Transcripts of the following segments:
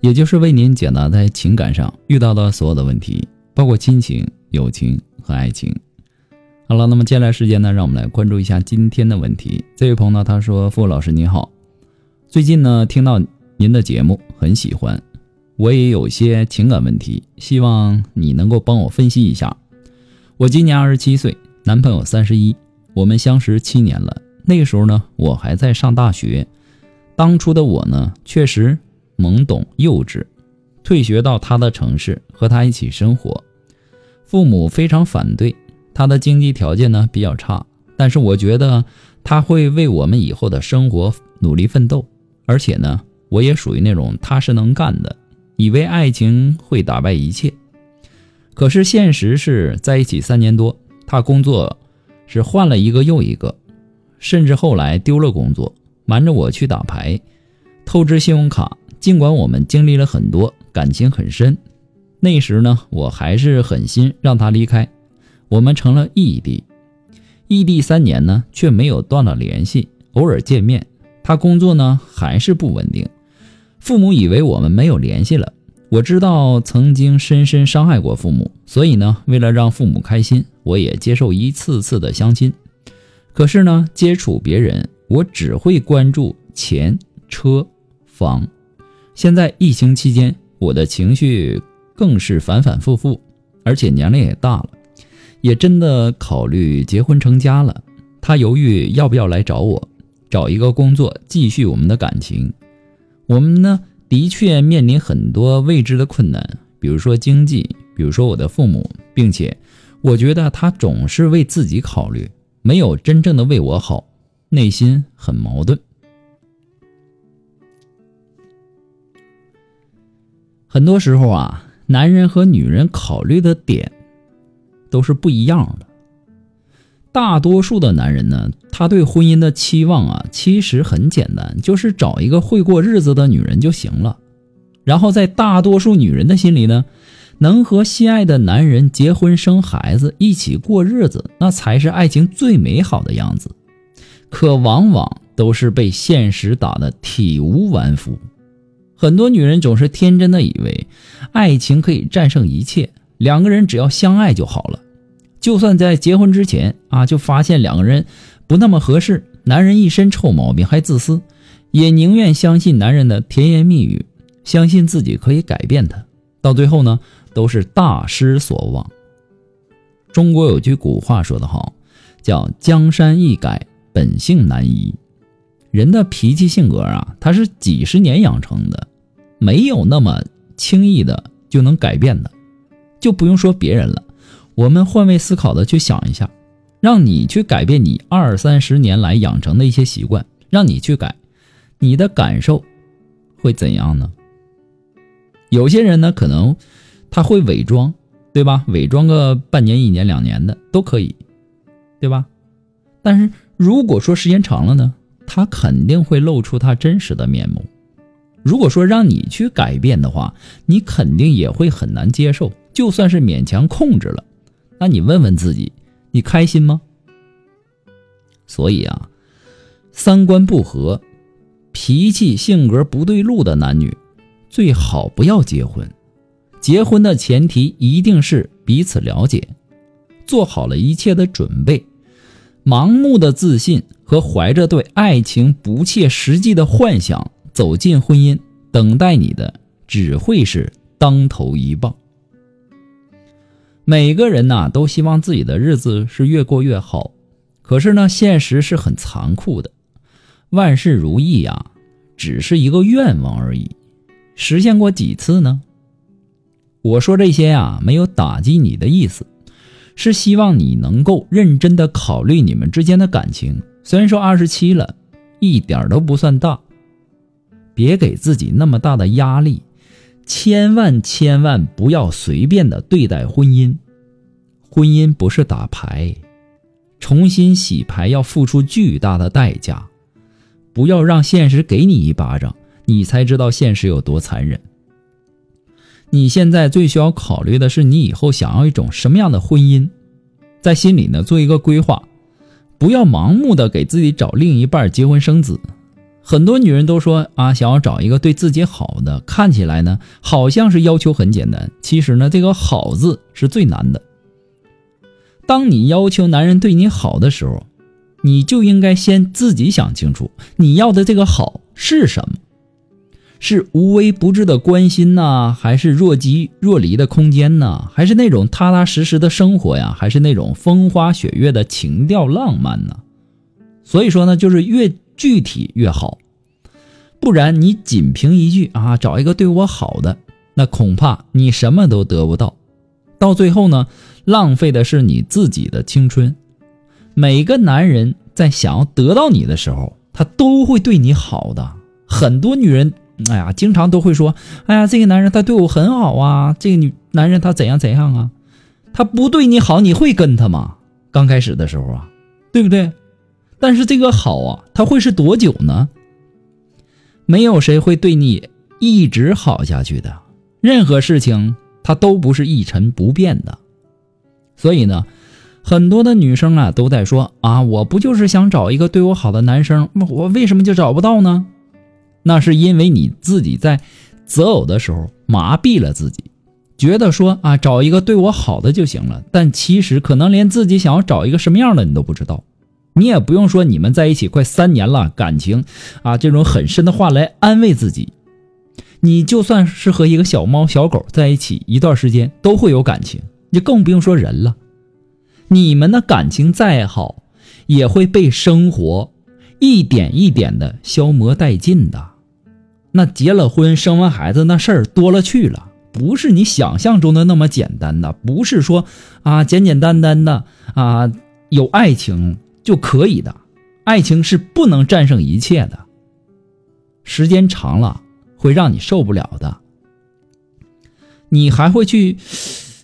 也就是为您解答在情感上遇到的所有的问题，包括亲情、友情和爱情。好了，那么接下来时间呢，让我们来关注一下今天的问题。这位朋友呢，他说：“傅老师你好，最近呢听到您的节目很喜欢，我也有些情感问题，希望你能够帮我分析一下。我今年二十七岁，男朋友三十一，我们相识七年了。那个时候呢，我还在上大学，当初的我呢，确实。”懵懂幼稚，退学到他的城市和他一起生活，父母非常反对。他的经济条件呢比较差，但是我觉得他会为我们以后的生活努力奋斗。而且呢，我也属于那种踏实能干的，以为爱情会打败一切。可是现实是在一起三年多，他工作是换了一个又一个，甚至后来丢了工作，瞒着我去打牌，透支信用卡。尽管我们经历了很多，感情很深，那时呢，我还是狠心让他离开，我们成了异地。异地三年呢，却没有断了联系，偶尔见面。他工作呢还是不稳定，父母以为我们没有联系了。我知道曾经深深伤害过父母，所以呢，为了让父母开心，我也接受一次次的相亲。可是呢，接触别人，我只会关注钱、车、房。现在疫情期间，我的情绪更是反反复复，而且年龄也大了，也真的考虑结婚成家了。他犹豫要不要来找我，找一个工作继续我们的感情。我们呢，的确面临很多未知的困难，比如说经济，比如说我的父母，并且我觉得他总是为自己考虑，没有真正的为我好，内心很矛盾。很多时候啊，男人和女人考虑的点都是不一样的。大多数的男人呢，他对婚姻的期望啊，其实很简单，就是找一个会过日子的女人就行了。然后在大多数女人的心里呢，能和心爱的男人结婚生孩子，一起过日子，那才是爱情最美好的样子。可往往都是被现实打得体无完肤。很多女人总是天真的以为，爱情可以战胜一切，两个人只要相爱就好了。就算在结婚之前啊，就发现两个人不那么合适，男人一身臭毛病还自私，也宁愿相信男人的甜言蜜语，相信自己可以改变他。到最后呢，都是大失所望。中国有句古话说得好，叫“江山易改，本性难移”。人的脾气性格啊，他是几十年养成的，没有那么轻易的就能改变的，就不用说别人了。我们换位思考的去想一下，让你去改变你二三十年来养成的一些习惯，让你去改，你的感受会怎样呢？有些人呢，可能他会伪装，对吧？伪装个半年、一年、两年的都可以，对吧？但是如果说时间长了呢？他肯定会露出他真实的面目。如果说让你去改变的话，你肯定也会很难接受。就算是勉强控制了，那你问问自己，你开心吗？所以啊，三观不合、脾气性格不对路的男女，最好不要结婚。结婚的前提一定是彼此了解，做好了一切的准备。盲目的自信。和怀着对爱情不切实际的幻想走进婚姻，等待你的只会是当头一棒。每个人呐都希望自己的日子是越过越好，可是呢，现实是很残酷的。万事如意呀，只是一个愿望而已，实现过几次呢？我说这些呀，没有打击你的意思，是希望你能够认真的考虑你们之间的感情。虽然说二十七了，一点都不算大，别给自己那么大的压力，千万千万不要随便的对待婚姻，婚姻不是打牌，重新洗牌要付出巨大的代价。不要让现实给你一巴掌，你才知道现实有多残忍。你现在最需要考虑的是，你以后想要一种什么样的婚姻，在心里呢做一个规划，不要盲目的给自己找另一半结婚生子。很多女人都说啊，想要找一个对自己好的，看起来呢好像是要求很简单，其实呢这个“好”字是最难的。当你要求男人对你好的时候，你就应该先自己想清楚，你要的这个好是什么。是无微不至的关心呢，还是若即若离的空间呢？还是那种踏踏实实的生活呀？还是那种风花雪月的情调浪漫呢？所以说呢，就是越具体越好，不然你仅凭一句啊，找一个对我好的，那恐怕你什么都得不到，到最后呢，浪费的是你自己的青春。每个男人在想要得到你的时候，他都会对你好的，很多女人。哎呀，经常都会说，哎呀，这个男人他对我很好啊，这个女男人他怎样怎样啊，他不对你好，你会跟他吗？刚开始的时候啊，对不对？但是这个好啊，他会是多久呢？没有谁会对你一直好下去的，任何事情它都不是一成不变的。所以呢，很多的女生啊都在说啊，我不就是想找一个对我好的男生，我为什么就找不到呢？那是因为你自己在择偶的时候麻痹了自己，觉得说啊找一个对我好的就行了，但其实可能连自己想要找一个什么样的你都不知道。你也不用说你们在一起快三年了，感情啊这种很深的话来安慰自己。你就算是和一个小猫小狗在一起一段时间都会有感情，你更不用说人了。你们的感情再好，也会被生活。一点一点的消磨殆尽的，那结了婚生完孩子那事儿多了去了，不是你想象中的那么简单的，不是说啊简简单单的啊有爱情就可以的，爱情是不能战胜一切的，时间长了会让你受不了的，你还会去，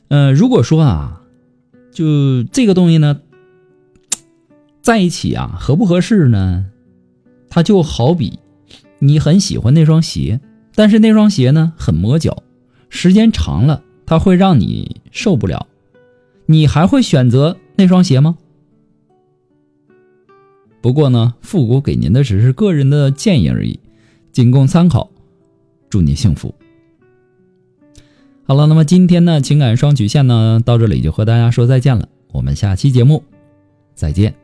嗯，如果说啊，就这个东西呢。在一起啊，合不合适呢？它就好比你很喜欢那双鞋，但是那双鞋呢很磨脚，时间长了它会让你受不了。你还会选择那双鞋吗？不过呢，复古给您的只是个人的建议而已，仅供参考。祝您幸福。好了，那么今天呢，情感双曲线呢到这里就和大家说再见了。我们下期节目再见。